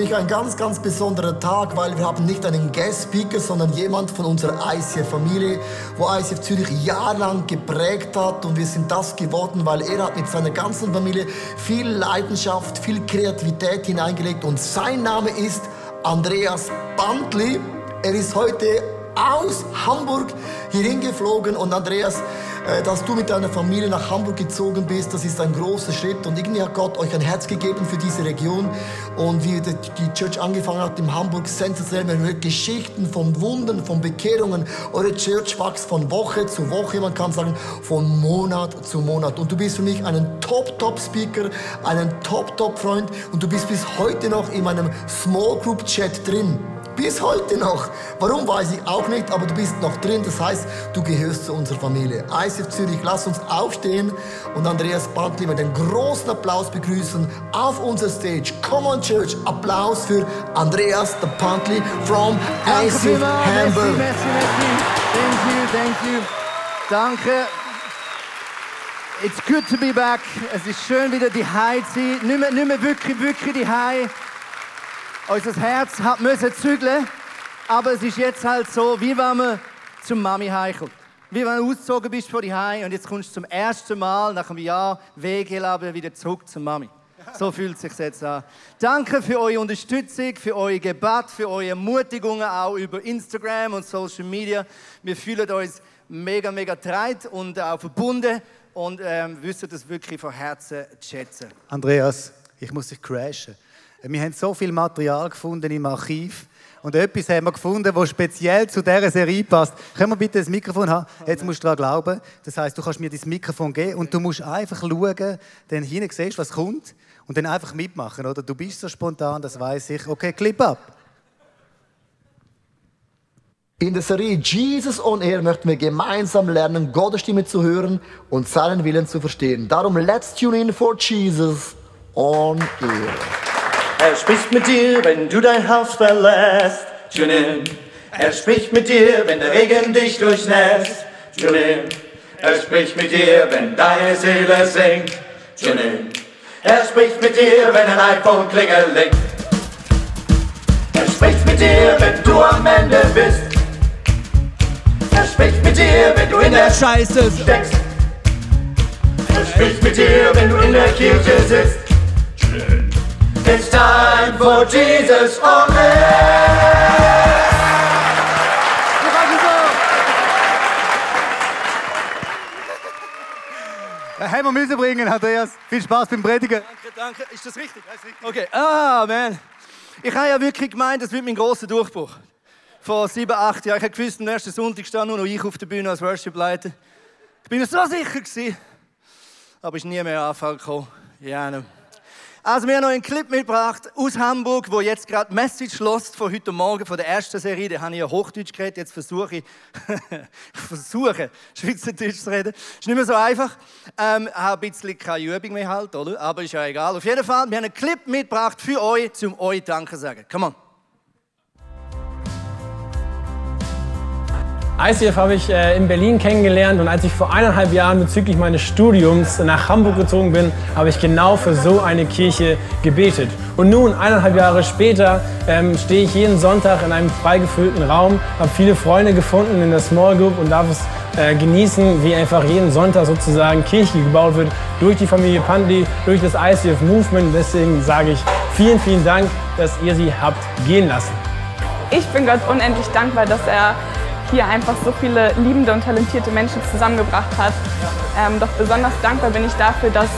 mich ein ganz, ganz besonderer Tag, weil wir haben nicht einen Guest Speaker, sondern jemand von unserer ICF-Familie, wo ICF Zürich jahrelang geprägt hat und wir sind das geworden, weil er hat mit seiner ganzen Familie viel Leidenschaft, viel Kreativität hineingelegt und sein Name ist Andreas Bandli. Er ist heute aus Hamburg hierhin geflogen und Andreas, dass du mit deiner Familie nach Hamburg gezogen bist, das ist ein großer Schritt. Und irgendwie hat Gott euch ein Herz gegeben für diese Region. Und wie die Church angefangen hat in Hamburg, sensationell, man hört Geschichten von Wundern, von Bekehrungen. Eure Church wächst von Woche zu Woche, man kann sagen von Monat zu Monat. Und du bist für mich ein Top-Top-Speaker, ein Top-Top-Freund. Und du bist bis heute noch in meinem Small Group Chat drin. Bis heute noch. Warum weiß ich auch nicht, aber du bist noch drin. Das heißt, du gehörst zu unserer Familie. ICF Zürich, lass uns aufstehen und Andreas Bantli mit einem großen Applaus begrüßen auf unserer Stage. Come on Church, Applaus für Andreas the Pantli from ICF Hamburg. Merci, merci, Thank you, thank you. Danke. It's good to be back. Es ist schön wieder die High zu sein. Nicht mehr, nicht mehr wirklich, wirklich die High. Unser Herz hat müssen zügeln, aber es ist jetzt halt so, wie wenn man zum Mami heimkommt. Wie wenn du ausgezogen bist von Heim und jetzt kommst du zum ersten Mal nach einem Jahr Wegeleben wieder zurück zur Mami. So fühlt es sich jetzt an. Danke für eure Unterstützung, für eure Gebet, für eure Ermutigungen auch über Instagram und Social Media. Wir fühlen uns mega, mega treit und auch verbunden und ähm, wissen das wirklich von Herzen zu schätzen. Andreas, ich muss dich crashen. Wir haben so viel Material gefunden im Archiv. Und etwas haben wir gefunden, das speziell zu dieser Serie passt. Können wir bitte das Mikrofon haben? Jetzt musst du daran glauben. Das heißt, du kannst mir das Mikrofon geben und du musst einfach schauen, dann hinten siehst, was kommt und dann einfach mitmachen, oder? Du bist so spontan, das weiß ich. Okay, Clip ab. In der Serie Jesus on Air möchten wir gemeinsam lernen, Gottes Stimme zu hören und seinen Willen zu verstehen. Darum, let's tune in for Jesus on Air. Er spricht mit dir, wenn du dein Haus verlässt. Tune in. Er spricht mit dir, wenn der Regen dich durchnässt. Tune in. Er spricht mit dir, wenn deine Seele singt. Tune in. Er spricht mit dir, wenn ein iPhone klingelingt. Er spricht mit dir, wenn du am Ende bist. Er spricht mit dir, wenn du in der Scheiße steckst. Er spricht mit dir, wenn du in der Kirche sitzt. It's time for Jesus on air. Haben wir müssen bringen, Andreas. Viel Spaß beim Predigen. Danke, danke. Ist das richtig? Ist richtig? Okay. Ah, man. Ich habe ja wirklich gemeint, das wird mein großer Durchbruch. Vor sieben, acht Jahren. Ich habe gewusst, am nächsten Sonntag stand nur noch ich auf der Bühne als Worship-Leiter. Ich bin so sicher gewesen. Aber ist nie mehr Anfall gekommen. Ja, no. Also wir haben noch einen Clip mitgebracht aus Hamburg, wo jetzt gerade Message lost von heute Morgen, von der ersten Serie. Da habe ich ja Hochdeutsch geredet, jetzt versuche ich, versuche, Schweizerdeutsch zu reden. Ist nicht mehr so einfach. Ähm, habe ein bisschen keine Übung mehr halt, oder? Aber ist ja egal. Auf jeden Fall, wir haben einen Clip mitgebracht für euch, um euch Danke zu sagen. Come on. ICF habe ich äh, in Berlin kennengelernt und als ich vor eineinhalb Jahren bezüglich meines Studiums nach Hamburg gezogen bin, habe ich genau für so eine Kirche gebetet. Und nun, eineinhalb Jahre später, ähm, stehe ich jeden Sonntag in einem freigefüllten Raum, habe viele Freunde gefunden in der Small Group und darf es äh, genießen, wie einfach jeden Sonntag sozusagen Kirche gebaut wird durch die Familie Pandli, durch das ICF Movement. Deswegen sage ich vielen, vielen Dank, dass ihr sie habt gehen lassen. Ich bin Gott unendlich dankbar, dass er hier einfach so viele liebende und talentierte Menschen zusammengebracht hat. Ähm, doch besonders dankbar bin ich dafür, dass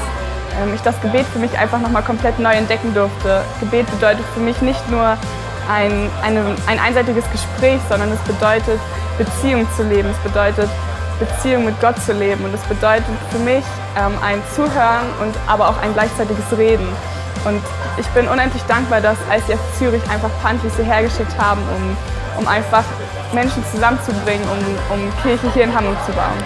ähm, ich das Gebet für mich einfach nochmal komplett neu entdecken durfte. Gebet bedeutet für mich nicht nur ein, eine, ein einseitiges Gespräch, sondern es bedeutet Beziehung zu leben. Es bedeutet Beziehung mit Gott zu leben. Und es bedeutet für mich ähm, ein Zuhören und aber auch ein gleichzeitiges Reden. Und ich bin unendlich dankbar, dass ICF Zürich einfach Pantlis hierher geschickt haben, um, um einfach Menschen zusammenzubringen, um, um Kirche hier in Hamburg zu bauen.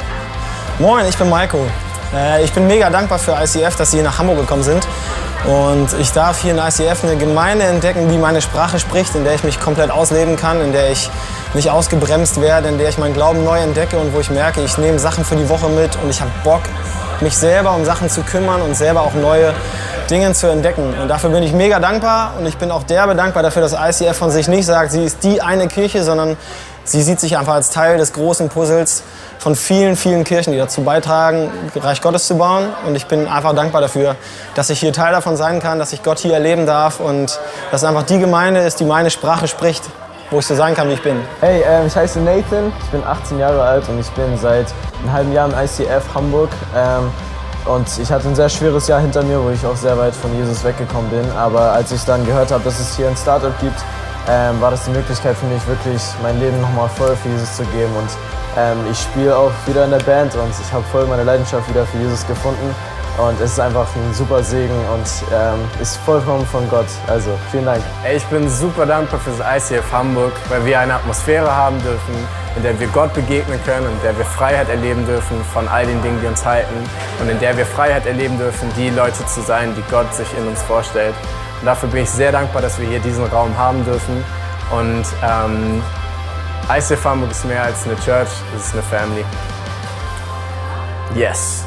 Moin, ich bin Maiko. Äh, ich bin mega dankbar für ICF, dass sie hier nach Hamburg gekommen sind. Und ich darf hier in ICF eine Gemeinde entdecken, die meine Sprache spricht, in der ich mich komplett ausleben kann, in der ich nicht ausgebremst werde, in der ich meinen Glauben neu entdecke und wo ich merke, ich nehme Sachen für die Woche mit und ich habe Bock, mich selber um Sachen zu kümmern und selber auch neue Dingen zu entdecken. Und dafür bin ich mega dankbar und ich bin auch derbe dankbar dafür, dass ICF von sich nicht sagt, sie ist die eine Kirche, sondern sie sieht sich einfach als Teil des großen Puzzles von vielen, vielen Kirchen, die dazu beitragen, Reich Gottes zu bauen. Und ich bin einfach dankbar dafür, dass ich hier Teil davon sein kann, dass ich Gott hier erleben darf und dass einfach die Gemeinde ist, die meine Sprache spricht, wo ich so sein kann, wie ich bin. Hey, ähm, ich heiße Nathan, ich bin 18 Jahre alt und ich bin seit einem halben Jahr im ICF Hamburg. Ähm, und ich hatte ein sehr schweres Jahr hinter mir, wo ich auch sehr weit von Jesus weggekommen bin. Aber als ich dann gehört habe, dass es hier ein Startup gibt, ähm, war das die Möglichkeit für mich, wirklich mein Leben nochmal voll für Jesus zu geben. Und ähm, ich spiele auch wieder in der Band und ich habe voll meine Leidenschaft wieder für Jesus gefunden. Und es ist einfach ein super Segen und ähm, ist vollkommen von Gott. Also vielen Dank. Ich bin super dankbar für das ICF Hamburg, weil wir eine Atmosphäre haben dürfen, in der wir Gott begegnen können in der wir Freiheit erleben dürfen von all den Dingen, die uns halten und in der wir Freiheit erleben dürfen, die Leute zu sein, die Gott sich in uns vorstellt. Und dafür bin ich sehr dankbar, dass wir hier diesen Raum haben dürfen. Und ähm, ICF Hamburg ist mehr als eine Church, es ist eine Family. Yes.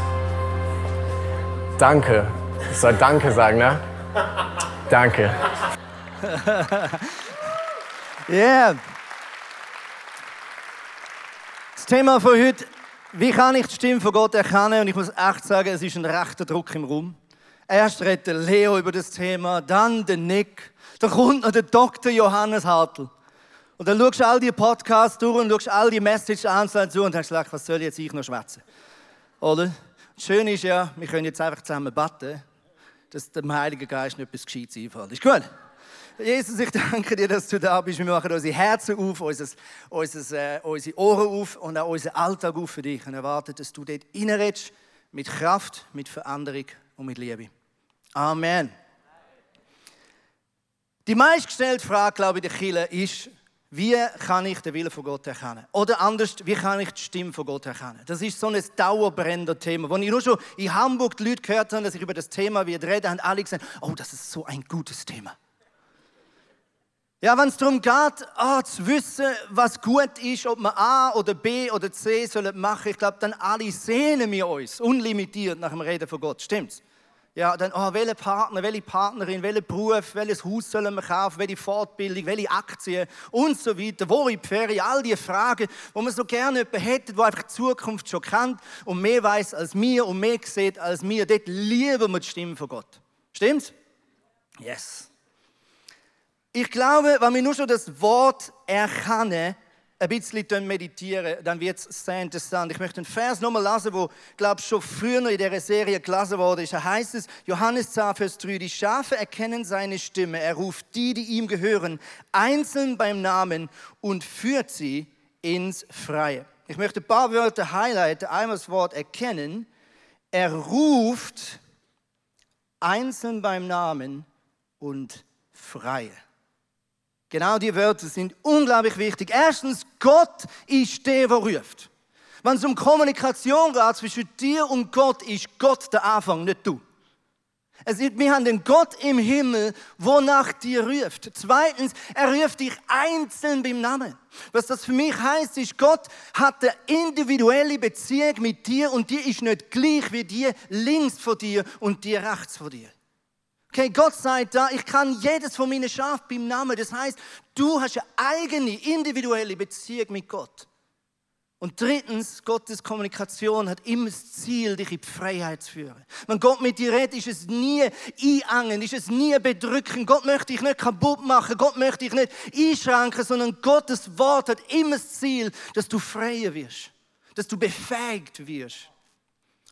Danke. Ich soll Danke sagen, ne? Danke. Yeah. Das Thema von heute, wie kann ich die Stimme von Gott erkennen? Und ich muss echt sagen, es ist ein rechter Druck im Raum. Erst redet der Leo über das Thema, dann der Nick, dann kommt noch der Dr. Johannes Hartl. Und dann schaust du all die Podcasts durch und schaust all die Messages einzeln zu und hast gedacht, was soll jetzt ich noch schwätzen? Oder? Schön ist ja, wir können jetzt einfach zusammen beten, dass dem Heiligen Geist nicht etwas Gescheites einfällt. Ist gut? Jesus, ich danke dir, dass du da bist. Wir machen unsere Herzen auf, unser, unser, äh, unsere Ohren auf und auch unseren Alltag auf für dich und erwarten, dass du dort reinredest mit Kraft, mit Veränderung und mit Liebe. Amen. Die meistgestellte Frage, glaube ich, der Kille ist, wie kann ich den Willen von Gott erkennen? Oder anders, wie kann ich die Stimme von Gott erkennen? Das ist so ein dauerbrennender Thema. Als ich nur schon in Hamburg die Leute gehört habe, dass ich über das Thema wieder rede, haben alle gesagt, oh, das ist so ein gutes Thema. Ja, wenn es darum geht, ah, zu wissen, was gut ist, ob man A oder B oder C sollen machen, ich glaube, dann alle sehnen wir uns unlimitiert nach dem Reden von Gott. Stimmt's? Ja, dann, oh, welche Partner, welche Partnerin, welchen Beruf, welches Haus sollen wir kaufen, welche Fortbildung, welche Aktien und so weiter, wo in die Ferien, all diese Fragen, wo man so gerne jemanden hätte, der einfach die Zukunft schon kennt und mehr weiß als mir und mehr sieht als mir. Dort lieben wir die Stimme von Gott. Stimmt's? Yes. Ich glaube, wenn wir nur schon das Wort erkennen, ein bisschen meditieren, dann wird es sehr interessant. Ich möchte einen Vers nochmal lesen, wo, glaube ich, schon früher in dieser Serie gelesen wurde. Da heißt es, Johannes 10, Vers 3, die Schafe erkennen seine Stimme. Er ruft die, die ihm gehören, einzeln beim Namen und führt sie ins Freie. Ich möchte ein paar Wörter highlighten. Einmal das Wort erkennen. Er ruft einzeln beim Namen und Freie. Genau die Wörter sind unglaublich wichtig. Erstens, Gott ist der, der ruft. Wenn es um Kommunikation geht zwischen dir und Gott, ist Gott der Anfang, nicht du. Es ist, wir haben den Gott im Himmel, wo nach dir ruft. Zweitens, er ruft dich einzeln beim Namen. Was das für mich heißt, ist, Gott hat eine individuelle Beziehung mit dir und die ist nicht gleich wie die links von dir und die rechts von dir. Okay, Gott sagt da, ich kann jedes von meinen Schafen beim Namen. Das heißt, du hast eine eigene, individuelle Beziehung mit Gott. Und drittens, Gottes Kommunikation hat immer das Ziel, dich in die Freiheit zu führen. Wenn Gott mit dir redet, ist es nie einengen, ist es nie bedrücken. Gott möchte dich nicht kaputt machen, Gott möchte dich nicht einschränken, sondern Gottes Wort hat immer das Ziel, dass du freier wirst, dass du befähigt wirst.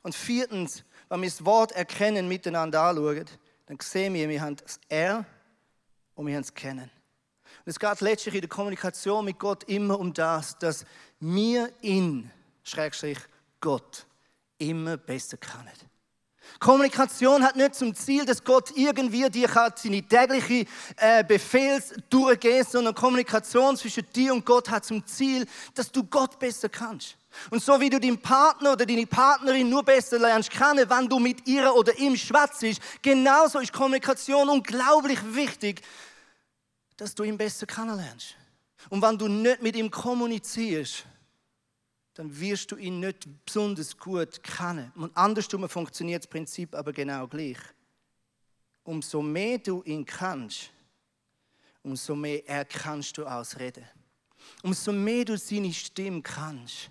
Und viertens, wenn wir das Wort erkennen, miteinander anschauen, dann sehen wir, wir haben das Er und wir haben das Kennen. Und es geht letztlich in der Kommunikation mit Gott immer um das, dass wir ihn, Schrägstrich Gott, immer besser kennen. Kommunikation hat nicht zum Ziel, dass Gott irgendwie dir seine tägliche äh, Befehls durchgehen, sondern Kommunikation zwischen dir und Gott hat zum Ziel, dass du Gott besser kannst. Und so wie du deinen Partner oder deine Partnerin nur besser lernst kennen, wenn du mit ihr oder ihm schwätzt, genauso ist Kommunikation unglaublich wichtig, dass du ihn besser kennenlernst. Und wenn du nicht mit ihm kommunizierst, dann wirst du ihn nicht besonders gut kennen. Und andersrum funktioniert das Prinzip aber genau gleich. umso mehr du ihn kannst, umso mehr erkannst du ausreden. Umso mehr du seine Stimme kannst,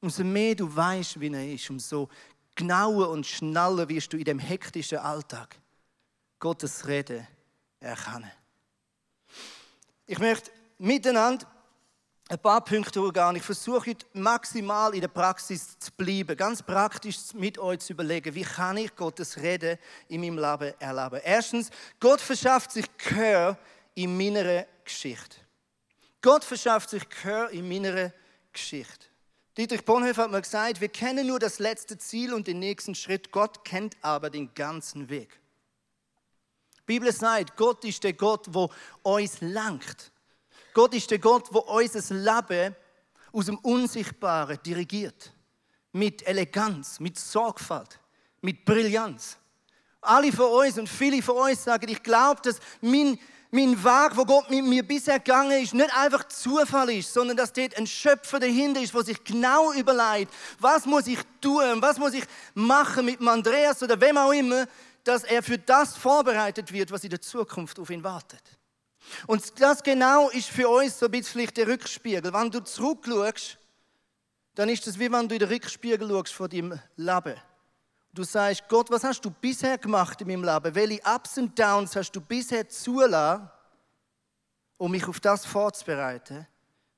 umso mehr du weißt, wie er ist, umso genauer und schneller wirst du in dem hektischen Alltag Gottes Rede erkennen. Ich möchte miteinander ein paar Punkte durchgehen. Ich versuche heute maximal in der Praxis zu bleiben, ganz praktisch mit euch zu überlegen, wie kann ich Gottes Rede in meinem Leben erleben. Erstens, Gott verschafft sich Gehör in meiner Geschichte. Gott verschafft sich Gehör in meiner Geschichte. Dietrich Bonhoeffer hat mal gesagt, wir kennen nur das letzte Ziel und den nächsten Schritt, Gott kennt aber den ganzen Weg. Die Bibel sagt, Gott ist der Gott, wo uns langt. Gott ist der Gott, wo unser Leben aus dem Unsichtbaren dirigiert. Mit Eleganz, mit Sorgfalt, mit Brillanz. Alle von uns und viele von uns sagen, ich glaube, dass mein mein Weg, wo Gott mit mir bisher gegangen ist, nicht einfach Zufall ist, sondern dass dort ein Schöpfer dahinter ist, der sich genau überlegt, was muss ich tun, was muss ich machen mit Andreas oder wem auch immer, dass er für das vorbereitet wird, was in der Zukunft auf ihn wartet. Und das genau ist für uns so ein bisschen vielleicht der Rückspiegel. Wenn du zurückschaust, dann ist das wie wenn du in den Rückspiegel schaust von deinem Leben. Du sagst, Gott, was hast du bisher gemacht in meinem Leben? Welche Ups und Downs hast du bisher zulassen, um mich auf das vorzubereiten,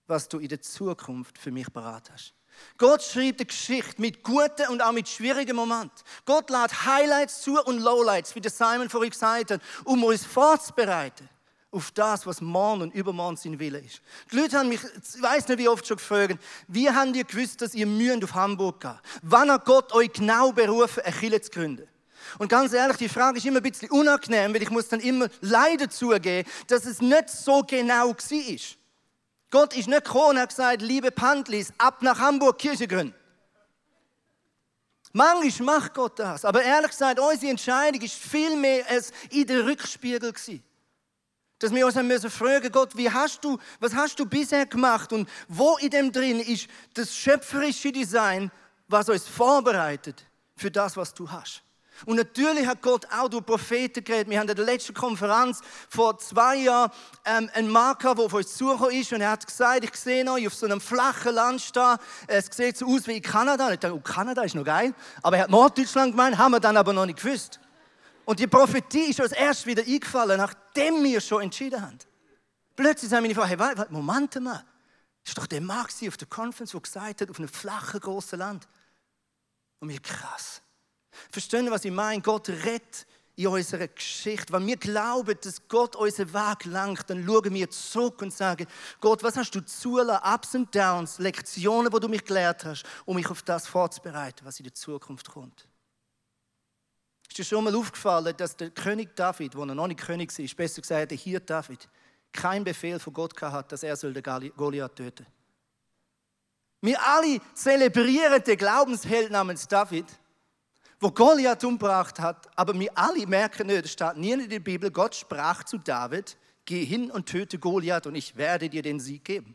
was du in der Zukunft für mich bereit hast? Gott schreibt eine Geschichte mit guten und auch mit schwierigen Momenten. Gott lädt Highlights zu und Lowlights, wie der Simon vorhin gesagt hat, um uns vorzubereiten auf das, was morgen und übermorgen sein Wille ist. Die Leute haben mich, ich weiß nicht wie oft schon gefragt, wie habt ihr gewusst, dass ihr müsst auf Hamburg gehen? Wann hat Gott euch genau berufen, eine Kirche zu gründen? Und ganz ehrlich, die Frage ist immer ein bisschen unangenehm, weil ich muss dann immer leider zugeben, dass es nicht so genau war. Gott ist nicht gekommen und hat gesagt, liebe Pantlis, ab nach Hamburg Kirche gründen. Manchmal macht Gott das, aber ehrlich gesagt, unsere Entscheidung ist viel mehr als in der Rückspiegel gewesen dass wir uns haben müssen fragen, Gott, wie hast du, was hast du bisher gemacht und wo in dem drin ist das schöpferische Design, was uns vorbereitet für das, was du hast. Und natürlich hat Gott auch durch Propheten geredet. Wir haben in der letzten Konferenz vor zwei Jahren ähm, einen Marker, der auf uns zugekommen ist. Und er hat gesagt, ich sehe euch auf so einem flachen Land stehen. Es sieht so aus wie in Kanada. Und ich dachte, oh, Kanada ist noch geil. Aber er hat Norddeutschland gemeint, haben wir dann aber noch nicht gewusst. Und die Prophetie ist uns erst wieder eingefallen, nachdem wir schon entschieden haben. Plötzlich sagen meine Frau, hey, warte, Moment mal. Das war doch der Mann auf der Conference, der gesagt hat, auf einem flachen, großen Land. Und wir, krass. Verstehen, was ich meine? Gott rettet in unserer Geschichte. Wenn wir glauben, dass Gott unseren Weg lenkt, dann schauen wir zurück und sagen, Gott, was hast du zulassen, Ups und Downs, Lektionen, die du mich gelehrt hast, um mich auf das vorzubereiten, was in der Zukunft kommt. Ist dir schon mal aufgefallen, dass der König David, wo er noch nicht König war, besser gesagt der Hirt David, keinen Befehl von Gott hat, dass er den Goliath töten soll? Wir alle zelebrieren den Glaubensheld namens David, wo Goliath umgebracht hat, aber wir alle merken nicht, es steht nie in der Bibel, Gott sprach zu David, geh hin und töte Goliath und ich werde dir den Sieg geben.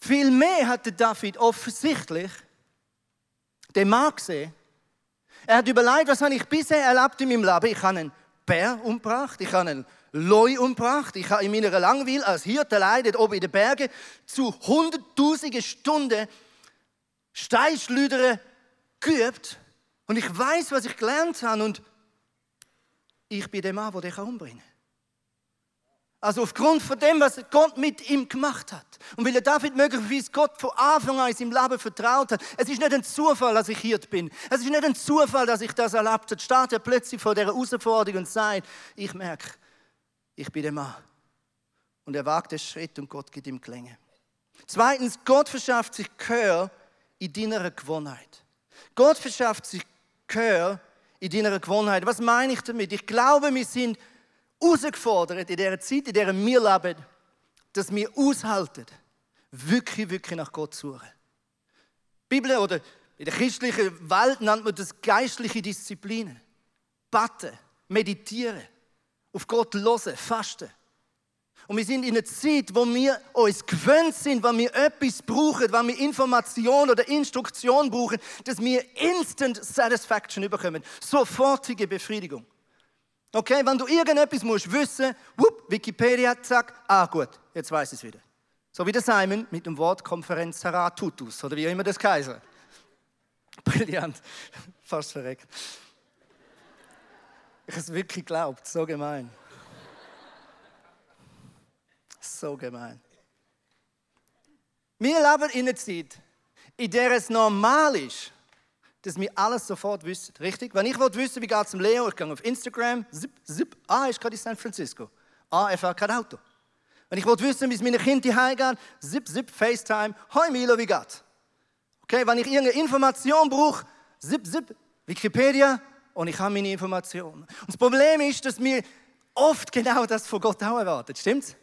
Vielmehr hatte David offensichtlich den Mann gesehen, er hat überlegt, was habe ich bisher erlebt in meinem Leben. Ich habe einen Bär umgebracht, ich habe einen Leu umgebracht, ich habe in meiner Langweil als Hirte leidet oben in den Bergen zu hunderttausenden Stunden Steinschlüdern geübt und ich weiß, was ich gelernt habe und ich bin der Mann, der dich umbringen kann. Also aufgrund von dem, was Gott mit ihm gemacht hat. Und weil er David möglicherweise Gott von Anfang an in seinem Leben vertraut hat. Es ist nicht ein Zufall, dass ich hier bin. Es ist nicht ein Zufall, dass ich das erlebt habe. Steht er plötzlich vor der Herausforderung und sagt, ich merke, ich bin der Mann. Und er wagt den Schritt und Gott gibt ihm Klänge. Zweitens, Gott verschafft sich Gehör in deiner Gewohnheit. Gott verschafft sich Gehör in deiner Gewohnheit. Was meine ich damit? Ich glaube, wir sind herausgefordert in dieser Zeit, in der wir leben, dass wir aushalten, wirklich, wirklich nach Gott suchen. Die Bibel oder in der christlichen Welt nennt man das geistliche Disziplinen. Batten, meditieren, auf Gott hören, fasten. Und wir sind in einer Zeit, wo wir uns gewöhnt sind, wenn wir etwas brauchen, wenn wir Information oder Instruktion brauchen, dass wir Instant Satisfaction bekommen. Sofortige Befriedigung. Okay, wenn du irgendetwas musst wissen, whoop, Wikipedia, zack, ah gut, jetzt weiß ich es wieder. So wie der Simon mit dem Wort Konferenz Tutus, oder wie immer das Kaiser. Brillant, fast verreckt. Ich es wirklich geglaubt, so gemein. So gemein. Wir leben in einer Zeit, in der es normal ist, dass wir alles sofort wissen. Richtig? Wenn ich wissen wie geht es dem Leo, ich gehe auf Instagram, zip, zip, ah, ist gerade in San Francisco. Ah, er fährt kein Auto. Wenn ich wissen wie es meinen Kindern heimgehen, zip, zip, FaceTime, hoi Milo, wie geht's? Okay, wenn ich irgendeine Information brauche, zip, zip, Wikipedia und ich habe meine Informationen. Und das Problem ist, dass wir oft genau das von Gott auch erwarten. Stimmt's?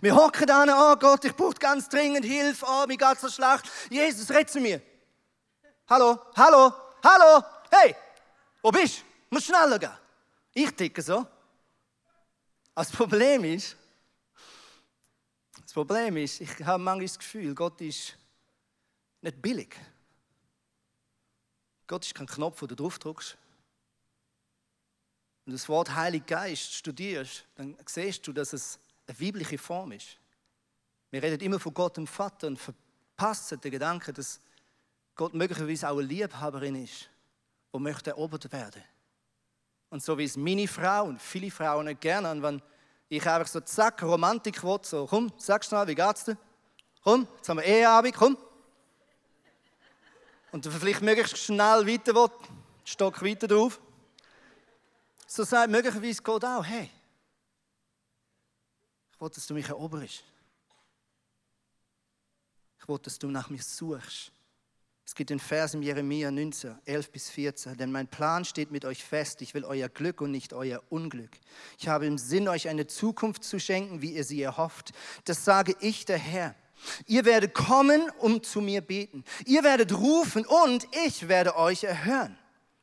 Wir hocken da, oh Gott, ich brauche ganz dringend Hilfe, oh, mir geht's so schlecht. Jesus, red zu mir. Hallo, hallo, hallo, hey, wo bist du? Muss schneller gehen. Ich ticke so. Das Problem ist, das Problem ist, ich habe manchmal das Gefühl, Gott ist nicht billig. Gott ist kein Knopf, den du drauf drückst. Wenn du das Wort Heilig Geist studierst, dann siehst du, dass es eine weibliche Form ist. Wir reden immer von Gott dem Vater und verpassen den Gedanken, dass Gott möglicherweise auch eine Liebhaberin ist, die möchte erobert werden. Und so wie es meine Frau und viele Frauen nicht gerne haben, wenn ich einfach so zack, Romantik will, so komm, sag schnell, wie geht's dir? Komm, jetzt haben wir Eheabend, komm. Und du vielleicht möglichst schnell weiter will, Stock weiter drauf. So sagt möglicherweise Gott auch, hey, ich will, dass du mich eroberst. Ich will, dass du nach mir suchst. Es gibt den Vers im Jeremia 19, 11 bis 14. Denn mein Plan steht mit euch fest. Ich will euer Glück und nicht euer Unglück. Ich habe im Sinn, euch eine Zukunft zu schenken, wie ihr sie erhofft. Das sage ich, der Herr. Ihr werdet kommen, um zu mir beten. Ihr werdet rufen und ich werde euch erhören.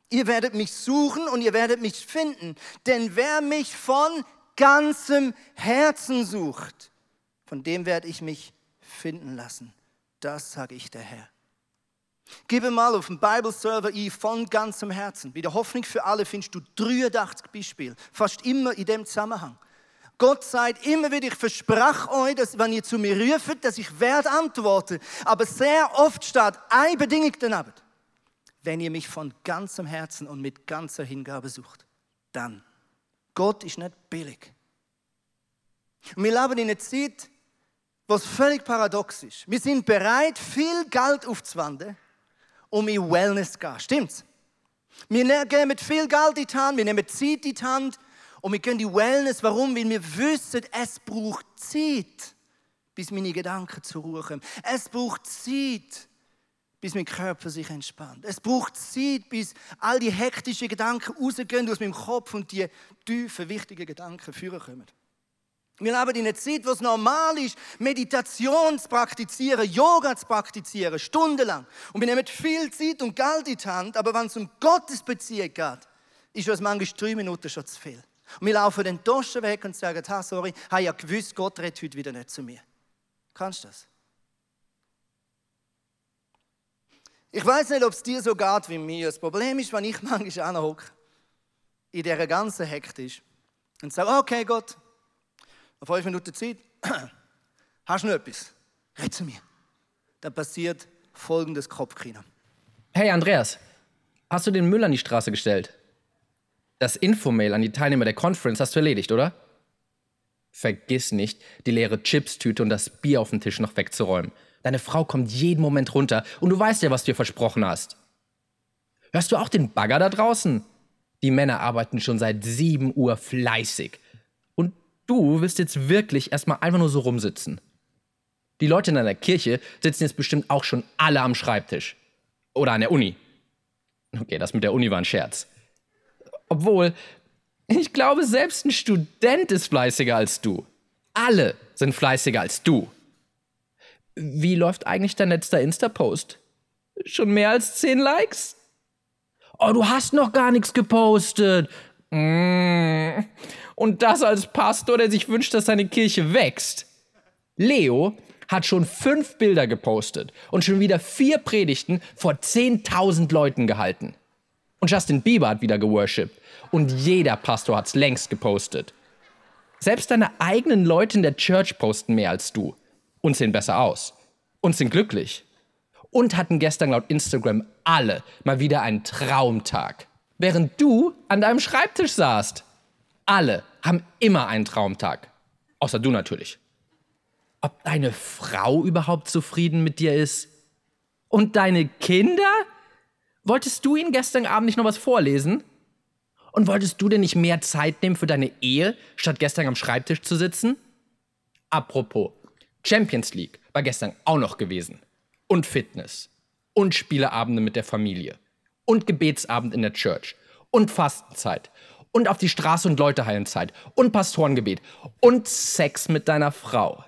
Ihr werdet mich suchen und ihr werdet mich finden. Denn wer mich von ganzem Herzen sucht, von dem werde ich mich finden lassen. Das sage ich der Herr. Gib mal auf dem Bible-Server ein von ganzem Herzen. Bei der Hoffnung für alle findest du 83 Beispiele, fast immer in dem Zusammenhang. Gott sagt immer wieder, ich verspreche euch, dass wenn ihr zu mir ruft, dass ich werde antworten. Aber sehr oft steht eine Bedingung daneben. Wenn ihr mich von ganzem Herzen und mit ganzer Hingabe sucht, dann. Gott ist nicht billig. Und wir leben in einer Zeit, wo es völlig paradox ist. Wir sind bereit, viel Geld aufzuwenden, um in Wellness zu gehen. Stimmt's? Wir ne-, gehen mit viel Geld in die Hand, wir nehmen Zeit in die Hand und wir gehen in Wellness. Warum? Weil wir wissen, es braucht Zeit, bis meine Gedanken zur Ruhe kommen. Es braucht Zeit, bis mein Körper sich entspannt. Es braucht Zeit, bis all die hektischen Gedanken rausgehen aus meinem Kopf und die tiefen, wichtigen Gedanken führen kommen. Wir leben in einer Zeit, wo es normal ist, Meditation zu praktizieren, Yoga zu praktizieren, stundenlang. Und wir nehmen viel Zeit und Geld in die Hand, aber wenn es um Gottesbeziehung geht, ist es manchmal drei Minuten schon zu viel. Und wir laufen den Taschen weg und sagen, ha, sorry, ich habe ja gewusst, Gott redet heute wieder nicht zu mir. Kannst du das? Ich weiß nicht, ob es dir so geht wie mir. Das Problem ist, wenn ich manchmal anhocke, in dieser ganzen Hektisch und sage, okay Gott, fünf Minuten Zeit, hast du noch etwas? Red zu mir. Dann passiert folgendes Kopfkino. Hey Andreas, hast du den Müll an die Straße gestellt? Das Infomail an die Teilnehmer der Conference hast du erledigt, oder? Vergiss nicht, die leere Chipstüte und das Bier auf dem Tisch noch wegzuräumen. Deine Frau kommt jeden Moment runter und du weißt ja, was du ihr versprochen hast. Hörst du auch den Bagger da draußen? Die Männer arbeiten schon seit 7 Uhr fleißig. Du wirst jetzt wirklich erstmal einfach nur so rumsitzen. Die Leute in deiner Kirche sitzen jetzt bestimmt auch schon alle am Schreibtisch. Oder an der Uni. Okay, das mit der Uni war ein Scherz. Obwohl, ich glaube, selbst ein Student ist fleißiger als du. Alle sind fleißiger als du. Wie läuft eigentlich dein letzter Insta-Post? Schon mehr als 10 Likes? Oh, du hast noch gar nichts gepostet. Mm. Und das als Pastor, der sich wünscht, dass seine Kirche wächst. Leo hat schon fünf Bilder gepostet und schon wieder vier Predigten vor 10.000 Leuten gehalten. Und Justin Bieber hat wieder geworshipped. Und jeder Pastor hat's längst gepostet. Selbst deine eigenen Leute in der Church posten mehr als du. Und sehen besser aus. Und sind glücklich. Und hatten gestern laut Instagram alle mal wieder einen Traumtag. Während du an deinem Schreibtisch saßt. Alle haben immer einen Traumtag. Außer du natürlich. Ob deine Frau überhaupt zufrieden mit dir ist? Und deine Kinder? Wolltest du ihnen gestern Abend nicht noch was vorlesen? Und wolltest du denn nicht mehr Zeit nehmen für deine Ehe, statt gestern am Schreibtisch zu sitzen? Apropos, Champions League war gestern auch noch gewesen. Und Fitness. Und Spieleabende mit der Familie. Und Gebetsabend in der Church. Und Fastenzeit. Und auf die Straße und Leute heilen Zeit. Und Pastorengebet. Und Sex mit deiner Frau.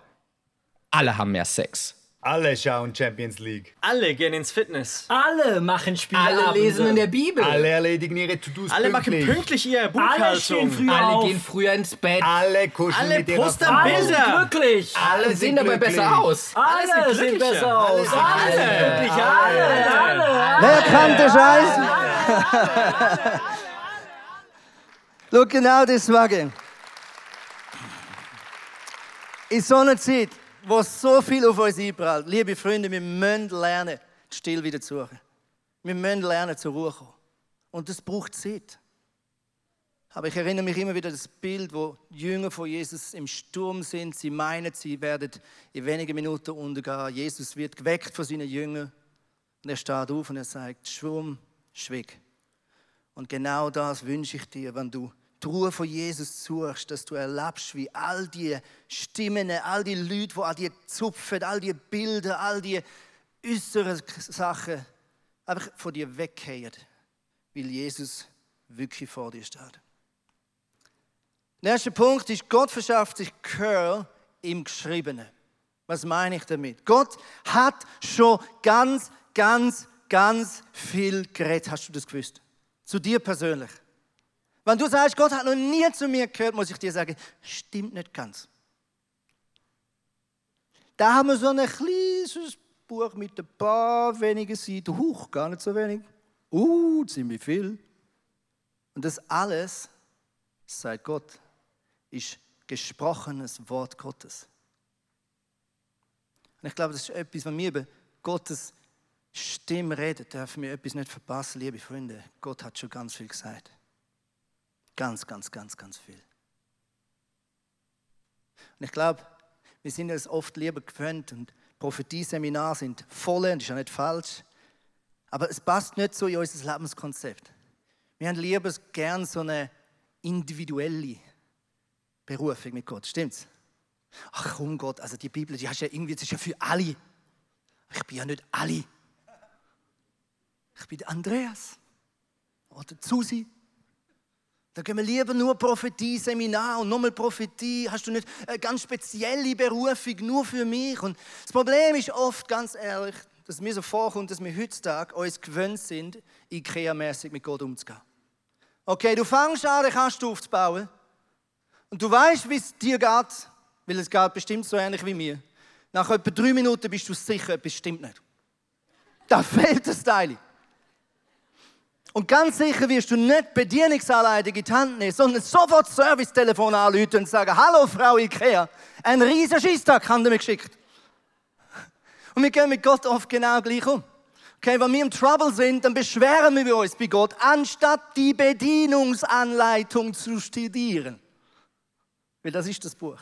Alle haben mehr Sex. Alle schauen Champions League. Alle gehen ins Fitness. Alle machen Spieleabende. Alle lesen in der Bibel. Alle erledigen ihre To-Dos Alle machen pünktlich. pünktlich ihre Alle Buchhaltung. stehen früh Alle auf. gehen früher ins Bett. Alle kuscheln Alle mit ihrer Frau. Alle sind glücklich. Alle sehen dabei besser aus. Alle sind sehen besser aus. sind Alle sind glücklicher. glücklich. Alle, alle. Wer kann den Scheiß? Schau, genau das mag In so einer Zeit, wo so viel auf uns einprallt, liebe Freunde, wir müssen lernen, die Still wieder zu suchen. Wir müssen lernen, zur Ruhe zu kommen. Und das braucht Zeit. Aber ich erinnere mich immer wieder an das Bild, wo Jünger von Jesus im Sturm sind. Sie meinen, sie werden in wenigen Minuten untergehen. Jesus wird geweckt von seinen Jüngern. Und er steht auf und er sagt, Schwumm, schwieg. Und genau das wünsche ich dir, wenn du die Ruhe von Jesus suchst, dass du erlebst, wie all die Stimmen, all die Leute, die all die Zupfen, all die Bilder, all die äußeren Sachen einfach von dir weggehen, weil Jesus wirklich vor dir steht. Der erste Punkt ist, Gott verschafft sich Gehör im Geschriebenen. Was meine ich damit? Gott hat schon ganz, ganz, ganz viel geredet. Hast du das gewusst? Zu dir persönlich. Wenn du sagst, Gott hat noch nie zu mir gehört, muss ich dir sagen, stimmt nicht ganz. Da haben wir so ein kleines Buch mit ein paar wenigen Seiten. Huch, gar nicht so wenig. Uh, ziemlich viel. Und das alles, sagt Gott, ist gesprochenes Wort Gottes. Und ich glaube, das ist etwas, wenn wir über Gottes Stimme reden, dürfen wir etwas nicht verpassen, liebe Freunde. Gott hat schon ganz viel gesagt. Ganz, ganz, ganz, ganz viel. Und ich glaube, wir sind es oft lieber gewöhnt und Prophetieseminare sind voll, und ist ja nicht falsch. Aber es passt nicht so in unser Lebenskonzept. Wir haben lieber gern so eine individuelle Berufung mit Gott. Stimmt's? Ach komm Gott, also die Bibel, die hast ja irgendwie, das ist ja für alle. Ich bin ja nicht alle. Ich bin der Andreas oder Susi. Da gehen wir lieber nur Prophetie, Seminar und nochmal Prophetie. Hast du nicht eine ganz spezielle Berufung nur für mich? Und das Problem ist oft, ganz ehrlich, dass mir so vorkommt, dass wir heutzutage uns gewöhnt sind, IKEA-mäßig mit Gott umzugehen. Okay, du fängst an, den Kasten aufzubauen. Und du weißt, wie es dir geht, weil es geht bestimmt so ähnlich wie mir. Nach etwa drei Minuten bist du sicher, etwas stimmt nicht. Da fehlt das Teil. Und ganz sicher wirst du nicht Bedienungsanleitung in die Hand nehmen, sondern sofort Servicetelefon anrufen und sagen, hallo Frau Ikea, ein riesiger Scheisstag haben Sie mir geschickt. Und wir gehen mit Gott oft genau gleich um. Okay, wenn wir im Trouble sind, dann beschweren wir uns bei Gott, anstatt die Bedienungsanleitung zu studieren. Weil das ist das Buch.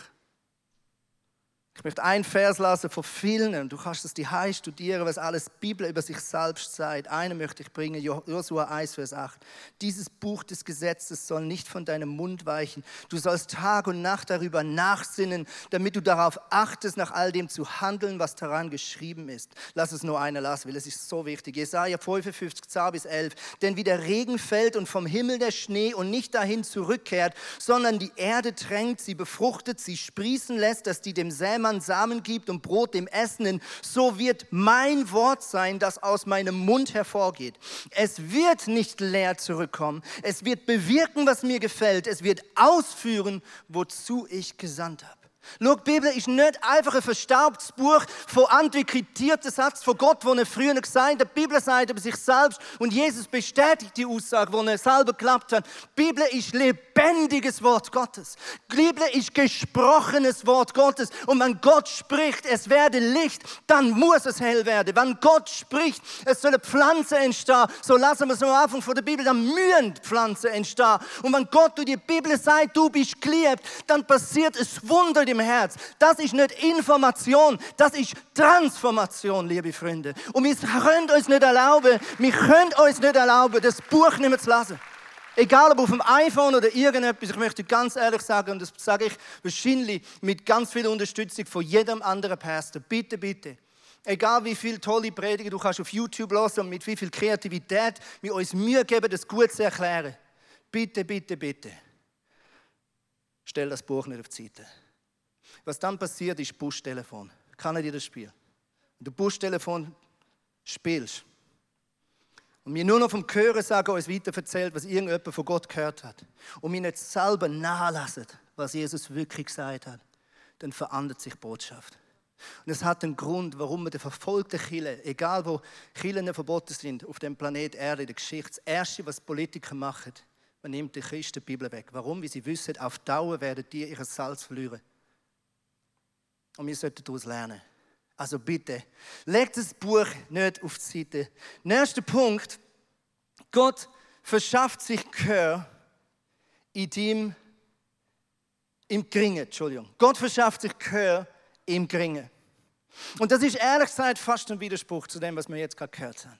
Ich möchte einen Vers lassen von vielen, du kannst es die studieren, was alles die Bibel über sich selbst sagt. Einen möchte ich bringen, Josua 1, Vers 8. Dieses Buch des Gesetzes soll nicht von deinem Mund weichen. Du sollst Tag und Nacht darüber nachsinnen, damit du darauf achtest, nach all dem zu handeln, was daran geschrieben ist. Lass es nur einer lassen, weil es ist so wichtig. Jesaja 55, 10 bis 11. Denn wie der Regen fällt und vom Himmel der Schnee und nicht dahin zurückkehrt, sondern die Erde tränkt, sie befruchtet, sie sprießen lässt, dass die dem Sämen Ackermann Samen gibt und Brot dem Essenden, so wird mein Wort sein, das aus meinem Mund hervorgeht. Es wird nicht leer zurückkommen. Es wird bewirken, was mir gefällt. Es wird ausführen, wozu ich gesandt habe. Schau, die Bibel ist nicht einfach ein verstaubtes Buch von antiquitierten Satz von Gott, wo er früher gesagt hat. Die Bibel sagt über sich selbst und Jesus bestätigt die Aussage, wo er selber geklappt hat. Die Bibel ist lebendiges Wort Gottes. Die Bibel ist gesprochenes Wort Gottes. Und wenn Gott spricht, es werde Licht, dann muss es hell werden. Wenn Gott spricht, es soll eine Pflanze entstehen, so lassen wir es am Anfang von der Bibel, dann mühen Pflanzen entstehen. Und wenn Gott durch die Bibel sagt, du bist geliebt, dann passiert es Wunder im Herz. Das ist nicht Information, das ist Transformation, liebe Freunde. Und wir können uns nicht erlauben, wir können uns nicht erlauben, das Buch nicht mehr zu lesen. Egal ob auf dem iPhone oder irgendetwas, ich möchte ganz ehrlich sagen, und das sage ich wahrscheinlich mit ganz viel Unterstützung von jedem anderen Pastor, bitte, bitte. Egal wie viel tolle Prediger du kannst auf YouTube hören und mit wie viel Kreativität wir uns Mühe geben, das gut zu erklären. Bitte, bitte, bitte. Stell das Buch nicht auf die Seite. Was dann passiert, ist Buschtelefon. Kann dir das Spiel? Wenn du Buschtelefon spielst und mir nur noch vom Hören sagen uns weiter erzählt, was irgendjemand von Gott gehört hat und mir nicht selber nachlassen, was Jesus wirklich gesagt hat, dann verändert sich die Botschaft. Und es hat einen Grund, warum wir den verfolgten Kirchen, egal wo Kirchen verboten sind, auf dem Planet Erde, in der Geschichte, das Erste, was Politiker machen, man nimmt die Christen die Bibel weg. Warum? Weil sie wissen, auf Dauer werden die ihr Salz verlieren. Und wir sollten daraus lernen. Also bitte, legt das Buch nicht auf die Seite. Nächster Punkt. Gott verschafft sich Gehör in dem, im Geringen. Entschuldigung. Gott verschafft sich Gehör im Geringen. Und das ist ehrlich gesagt fast ein Widerspruch zu dem, was wir jetzt gerade gehört haben.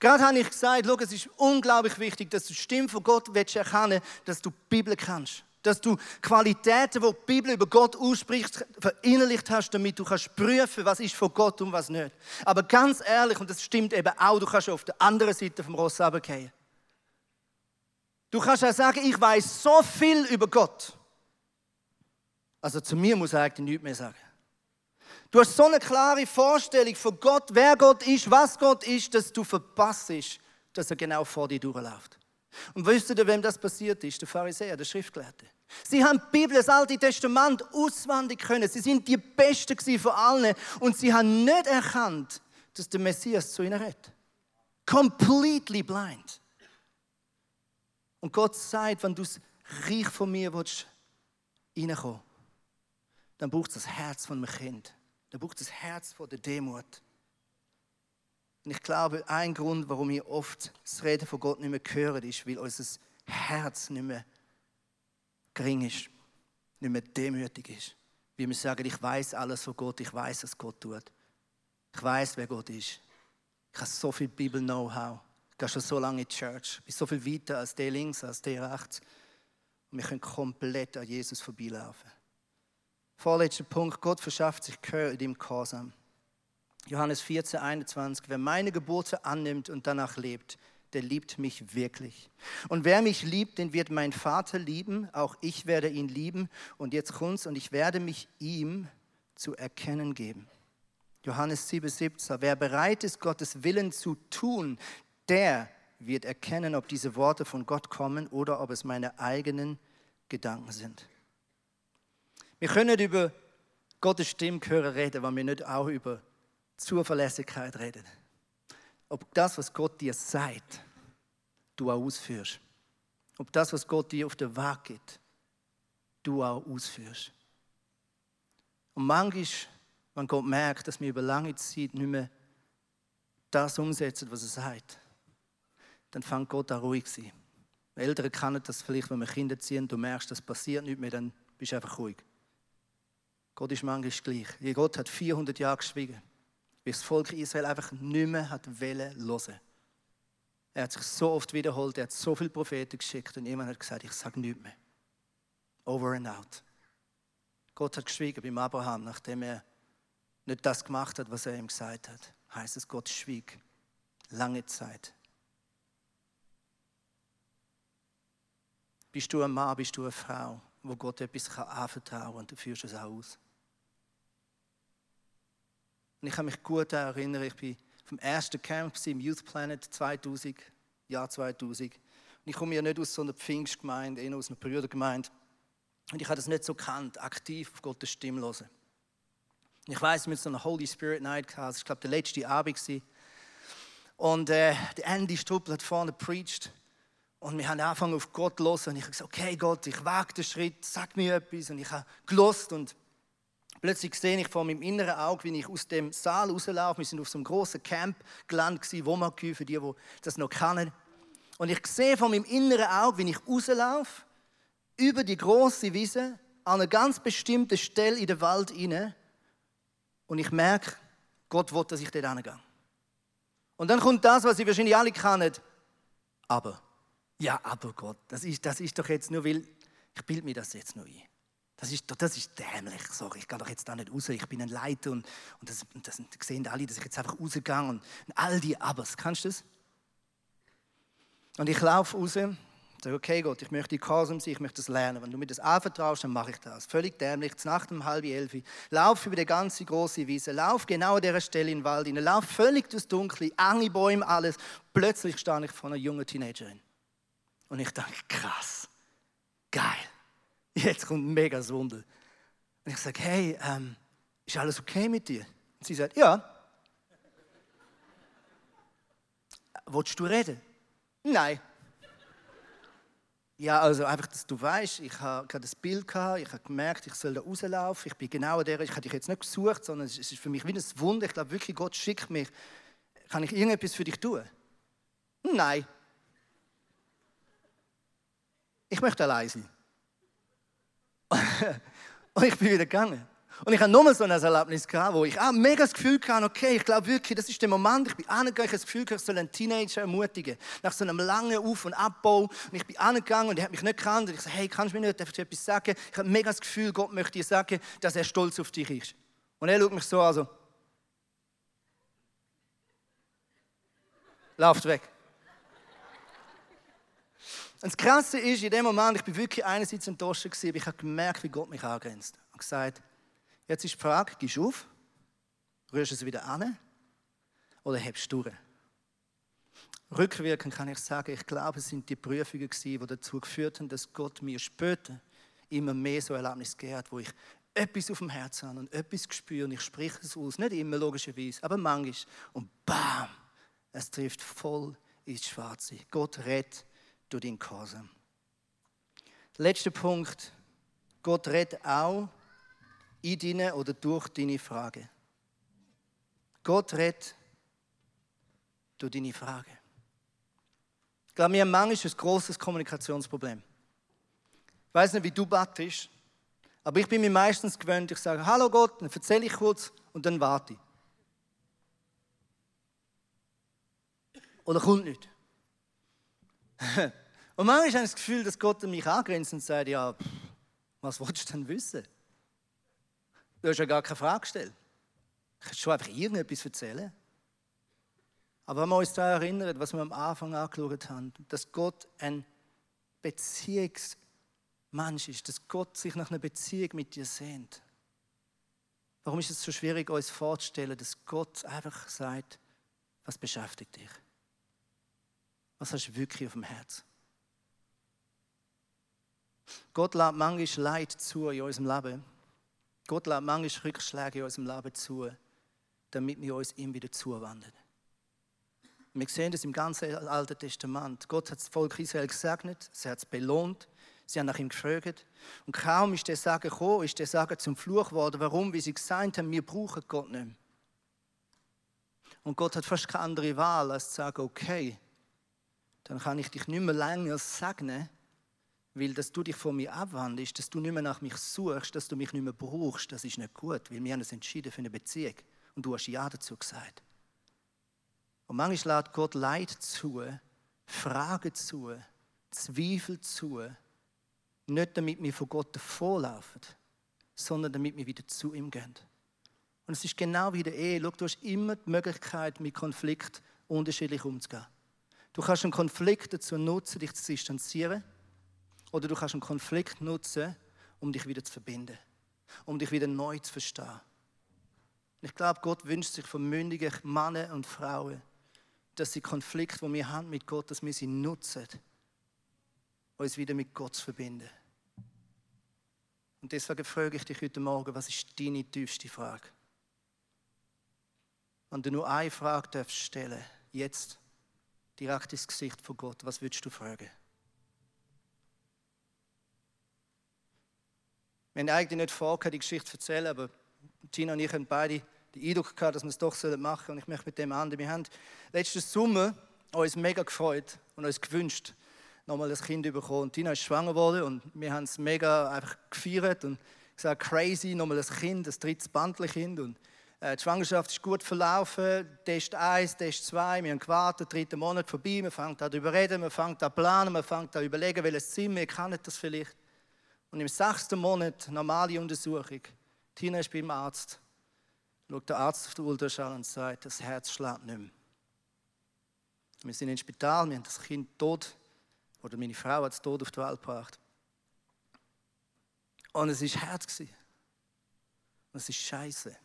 Gerade habe ich gesagt, schau, es ist unglaublich wichtig, dass du die Stimme von Gott erkennen willst, dass du die Bibel kannst dass du Qualitäten, die die Bibel über Gott ausspricht, verinnerlicht hast, damit du kannst prüfen, was ist von Gott und was nicht. Aber ganz ehrlich, und das stimmt eben auch, du kannst auf der anderen Seite vom Ross runterfallen. Du kannst auch sagen, ich weiß so viel über Gott. Also zu mir muss er eigentlich nichts mehr sagen. Du hast so eine klare Vorstellung von Gott, wer Gott ist, was Gott ist, dass du verpasst, dass er genau vor dir durchläuft. Und wisst ihr, wem das passiert ist? Der Pharisäer, der Schriftgelehrte. Sie haben die Bibel, das Alte Testament auswendig können. Sie sind die Besten von allen. Und sie haben nicht erkannt, dass der Messias zu ihnen redet. Completely blind. Und Gott sagt, wenn du das Reich von mir willst, reinkommen dann braucht es das Herz von einem Kind. Dann braucht es das Herz von der Demut. Und ich glaube, ein Grund, warum wir oft das Reden von Gott nicht mehr hören, ist, weil unser Herz nicht mehr gering ist, nicht mehr demütig ist. Wie wir sagen, ich weiß alles von Gott, ich weiß, was Gott tut. Ich weiß, wer Gott ist. Ich habe so viel Bibel-Know-how. Ich gehe schon so lange in die Church. Ich bin so viel weiter als der links, als der rechts. Und wir können komplett an Jesus vorbeilaufen. Vorletzter Punkt. Gott verschafft sich Gehör in dem Gehorsam. Johannes 14, 21. Wer meine Gebote annimmt und danach lebt, der liebt mich wirklich. Und wer mich liebt, den wird mein Vater lieben, auch ich werde ihn lieben. Und jetzt kommt's, und ich werde mich ihm zu erkennen geben. Johannes 7, 17. Wer bereit ist, Gottes Willen zu tun, der wird erkennen, ob diese Worte von Gott kommen oder ob es meine eigenen Gedanken sind. Wir können nicht über Gottes Stimme hören reden, wenn wir nicht auch über Zuverlässigkeit reden ob das, was Gott dir sagt, du auch ausführst. Ob das, was Gott dir auf den Weg gibt, du auch ausführst. Und manchmal, wenn Gott merkt, dass wir über lange Zeit nicht mehr das umsetzen, was er sagt, dann fängt Gott an ruhig zu sein. Eltern kennen das vielleicht, wenn wir Kinder ziehen, du merkst, das passiert nicht mehr, dann bist du einfach ruhig. Gott ist manchmal gleich. Gott hat 400 Jahre geschwiegen wie das Volk Israel einfach nicht mehr hat hören Er hat sich so oft wiederholt, er hat so viele Propheten geschickt und jemand hat gesagt, ich sage nichts mehr. Over and out. Gott hat geschwiegen beim Abraham, nachdem er nicht das gemacht hat, was er ihm gesagt hat. Heißt es, Gott schwieg. Lange Zeit. Bist du ein Mann, bist du eine Frau, wo Gott etwas anvertrauen kann und du führst es auch aus? Und ich kann mich gut daran erinnern, ich bin vom ersten Camp im Youth Planet 2000, Jahr 2000. Und ich komme ja nicht aus so einer Pfingstgemeinde, eher aus einer Brüdergemeinde. Und ich habe das nicht so gekannt, aktiv auf Gottes Stimme hören. Ich weiß, hatten so eine Holy Spirit Night gehabt. War, glaube ich, der letzte Abend. Gewesen. Und äh, der Andy Struppel hat vorne preached. Und wir haben angefangen auf Gott zu hören. Und ich habe gesagt, okay Gott, ich wage den Schritt, sag mir etwas. Und ich habe gelost und plötzlich sehe ich vor meinem inneren Auge, wie ich aus dem Saal rauslaufe. Wir sind auf so einem großen Camp gelandet, Womakü, für die, die das noch kennen. Und ich sehe vor meinem inneren Auge, wie ich rauslaufe, über die große Wiese, an einer ganz bestimmten Stelle in den Wald hinein. Und ich merke, Gott will, dass ich dort hingehe. Und dann kommt das, was Sie wahrscheinlich alle kennen. Aber. Ja, aber Gott, das ist, das ist doch jetzt nur, weil ich bilde mir das jetzt nur ein. Das ist, das ist dämlich. Sorry, ich gehe doch jetzt da nicht raus. Ich bin ein Leiter und, und das, das sehen alle, dass ich jetzt einfach rausgehe und, und all die Abers. Kannst du das? Und ich laufe raus und sage, okay Gott, ich möchte Gehorsam sein, ich möchte das lernen. Wenn du mir das anvertraust, dann mache ich das. Völlig dämlich, Nacht um halb elf. Lauf über die ganze große Wiese, lauf genau an dieser Stelle in den Wald hinein, lauf völlig durchs Dunkle, enge Bäume, alles. Plötzlich stand ich vor einer jungen Teenagerin. Und ich dachte, krass, geil, jetzt kommt ein mega Wunder. Und ich sage, hey, ähm, ist alles okay mit dir? Und sie sagt, ja. Wolltest du reden? Nein. Ja, also einfach, dass du weißt, ich habe gerade das Bild gehabt, ich habe gemerkt, ich soll da rauslaufen. Ich bin genau der, ich habe dich jetzt nicht gesucht, sondern es ist für mich wie ein Wunder. Ich glaube wirklich, Gott schickt mich. Kann ich irgendetwas für dich tun? Nein. Ich möchte allein sein. Und ich bin wieder gegangen. Und ich hatte nochmal so ein Erlebnis, gehabt, wo ich auch mega das Gefühl hatte, okay, ich glaube wirklich, das ist der Moment, ich bin angegangen, ich habe das Gefühl, ich soll einen Teenager ermutigen. Nach so einem langen Auf- und Abbau. Und ich bin angegangen und er hat mich nicht gekannt. Und ich sage, hey, kannst du mir nicht etwas sagen? Ich habe mega das Gefühl, Gott möchte dir sagen, dass er stolz auf dich ist. Und er schaut mich so an, so. Lauft weg. Und das Krasse ist, in dem Moment, ich bin wirklich einerseits enttäuscht gewesen, aber ich habe gemerkt, wie Gott mich angrenzt. Und gesagt, jetzt ist die Frage, gehst du auf, rührst du es wieder an oder hebst du durch? Rückwirkend kann ich sagen, ich glaube, es sind die Prüfungen gewesen, die dazu geführt haben, dass Gott mir später immer mehr so Erlebnisse gegeben hat, wo ich etwas auf dem Herzen habe und etwas spüre und ich spreche es aus. Nicht immer logischerweise, aber manchmal. Und bam, es trifft voll ins Schwarze. Gott rettet durch deinen Gehorsam. Letzter Punkt. Gott redet auch in deine oder durch deine Frage. Gott redet durch deine Frage. Ich glaube, wir haben manchmal ein großes Kommunikationsproblem. Ich weiß nicht, wie du battest, aber ich bin mir meistens gewöhnt, ich sage, hallo Gott, dann erzähle ich kurz und dann warte ich. Oder kommt nicht. Und manchmal habe ich das Gefühl, dass Gott mich angrenzt und sagt, ja, was willst du denn wissen? Du hast ja gar keine Frage gestellt. Ich kann schon einfach irgendetwas erzählen. Aber wenn wir uns daran erinnern, was wir am Anfang angeschaut haben, dass Gott ein Beziehungsmensch ist, dass Gott sich nach einer Beziehung mit dir sehnt. Warum ist es so schwierig, uns vorzustellen, dass Gott einfach sagt, was beschäftigt dich? Was hast du wirklich auf dem Herz? Gott lässt manchmal Leid zu in unserem Leben. Gott lässt manchmal Rückschläge in unserem Leben zu, damit wir uns ihm wieder zuwenden. Wir sehen das im ganzen Alten Testament. Gott hat das Volk Israel gesegnet, sie hat es belohnt, sie haben nach ihm gefragt. Und kaum ist der Sagen gekommen, ist der Sagen zum Fluch geworden. Warum? Wie sie gesagt haben, wir brauchen Gott nicht mehr. Und Gott hat fast keine andere Wahl, als zu sagen, okay, dann kann ich dich nicht mehr länger segnen, weil dass du dich von mir abwandest, dass du nicht mehr nach mich suchst, dass du mich nicht mehr brauchst, das ist nicht gut, weil wir haben uns entschieden für eine Beziehung und du hast Ja dazu gesagt. Und manchmal lädt Gott Leid zu, Fragen zu, Zweifel zu, nicht damit wir von Gott davonlaufen, sondern damit wir wieder zu ihm gehen. Und es ist genau wie der Ehe. Schau, du hast immer die Möglichkeit, mit Konflikt unterschiedlich umzugehen. Du kannst einen Konflikt dazu nutzen, dich zu distanzieren. Oder du kannst einen Konflikt nutzen, um dich wieder zu verbinden. Um dich wieder neu zu verstehen. Ich glaube, Gott wünscht sich von mündigen Männern und Frauen, dass sie Konflikte, die wir haben mit Gott, dass wir sie nutzen, uns wieder mit Gott zu verbinden. Und deswegen frage ich dich heute Morgen, was ist deine tiefste Frage? Wenn du nur eine Frage darfst stellen, jetzt direkt ins Gesicht von Gott, was würdest du fragen? Wir haben eigentlich nicht vor, die Geschichte zu erzählen, aber Tina und ich haben beide den Eindruck gehabt, dass wir es doch machen sollen. Und ich möchte mit dem enden. Wir haben letzten Sommer uns mega gefreut und uns gewünscht, nochmal ein Kind bekommen. Und Tina ist schwanger geworden und wir haben es mega einfach gefeiert und gesagt, crazy, nochmal ein Kind, ein drittes Bandlekind. Und äh, die Schwangerschaft ist gut verlaufen. Test 1, Test 2, wir haben gewartet, dritter Monat vorbei. Man fängt an darüber reden, man fängt an planen, man fängt an überlegen, welches Zimmer, ihr kennt das vielleicht. Und im sechsten Monat, normale Untersuchung, Tina ist beim Arzt, schaut der Arzt auf den Ultraschall und sagt, das Herz schlägt nicht mehr. Wir sind ins Spital, wir haben das Kind tot oder meine Frau hat es tot auf die Welt gebracht. Und es war Herz. Und es ist scheiße.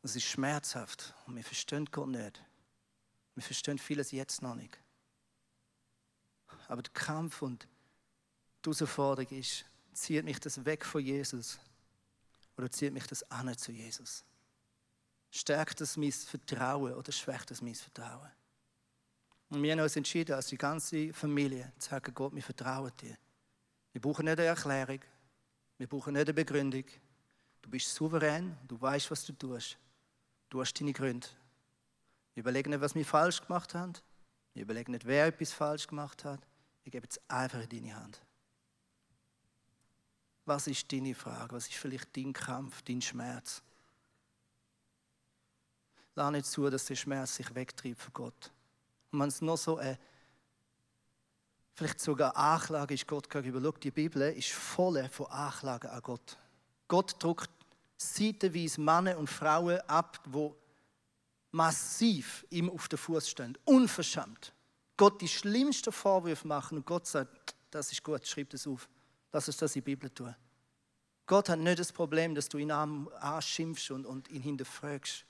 Es ist schmerzhaft und wir verstehen Gott nicht. Wir verstehen vieles jetzt noch nicht. Aber der Kampf und die Herausforderung ist, zieht mich das weg von Jesus oder zieht mich das an zu Jesus? Stärkt das mein Vertrauen oder schwächt das mein Vertrauen? Und wir haben uns entschieden, als die ganze Familie, zu sagen, Gott, wir vertrauen dir. Wir brauchen nicht eine Erklärung, wir brauchen nicht eine Begründung. Du bist souverän, du weißt, was du tust. Du hast deine Gründe. Wir überlegen nicht, was wir falsch gemacht haben. Wir überlegen nicht, wer etwas falsch gemacht hat. Wir geben es einfach in deine Hand. Was ist deine Frage? Was ist vielleicht dein Kampf, dein Schmerz? Lass nicht zu, dass der Schmerz sich wegtreibt von Gott. Und wenn es noch so eine, vielleicht sogar Anklage ist Gott gegenüber, schau, die Bibel ist voll von Anklagen an Gott. Gott druckt seitenweise Männer und Frauen ab, wo massiv ihm auf den Fuß stehen, unverschämt. Gott die schlimmsten Vorwürfe machen und Gott sagt, das ist gut, schreib das auf. Lass uns das in die Bibel tun. Gott hat nicht das Problem, dass du ihn anschimpfst und, und ihn hinterfragst.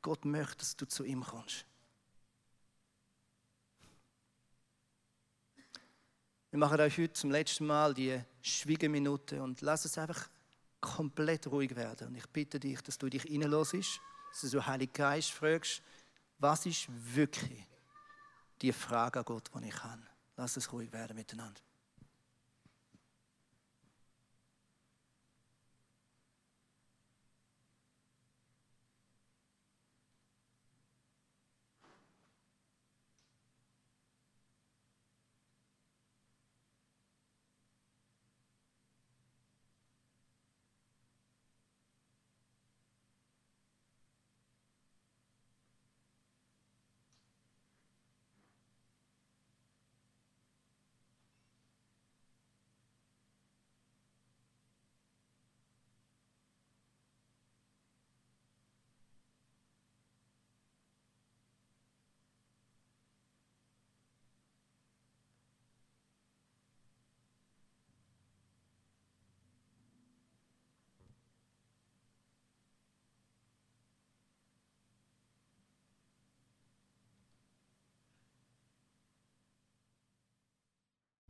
Gott möchte, dass du zu ihm kommst. Wir machen euch heute zum letzten Mal die Schwiegeminute und lass es einfach komplett ruhig werden. Und ich bitte dich, dass du dich reinlässt, dass du Heiligen Geist fragst, was ist wirklich die Frage an Gott, die ich habe. Lass es ruhig werden miteinander.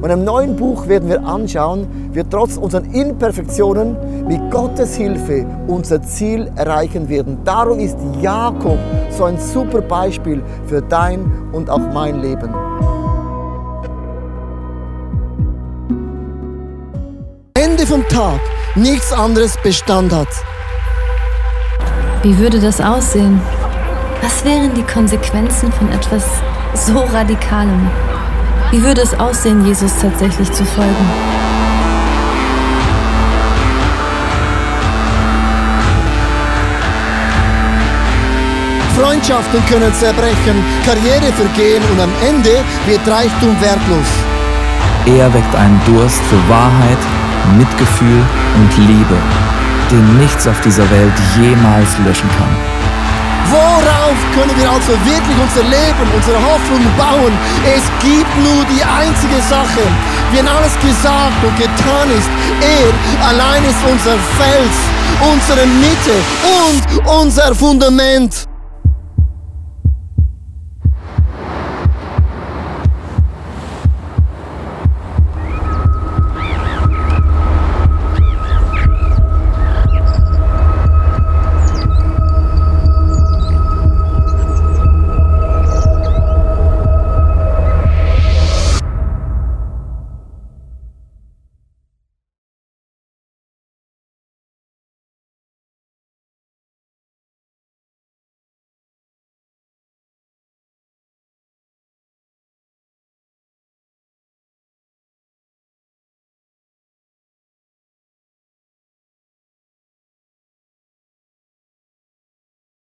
Und im neuen Buch werden wir anschauen, wie trotz unseren Imperfektionen mit Gottes Hilfe unser Ziel erreichen werden. Darum ist Jakob so ein super Beispiel für dein und auch mein Leben. Ende vom Tag nichts anderes Bestand hat. Wie würde das aussehen? Was wären die Konsequenzen von etwas so Radikalem? Wie würde es aussehen, Jesus tatsächlich zu folgen? Freundschaften können zerbrechen, Karriere vergehen und am Ende wird Reichtum wertlos. Er weckt einen Durst für Wahrheit, Mitgefühl und Liebe, den nichts auf dieser Welt jemals löschen kann. Worauf können wir also wirklich unser Leben, unsere Hoffnung bauen? Es gibt nur die einzige Sache. Wenn alles gesagt und getan ist, er allein ist unser Fels, unsere Mitte und unser Fundament.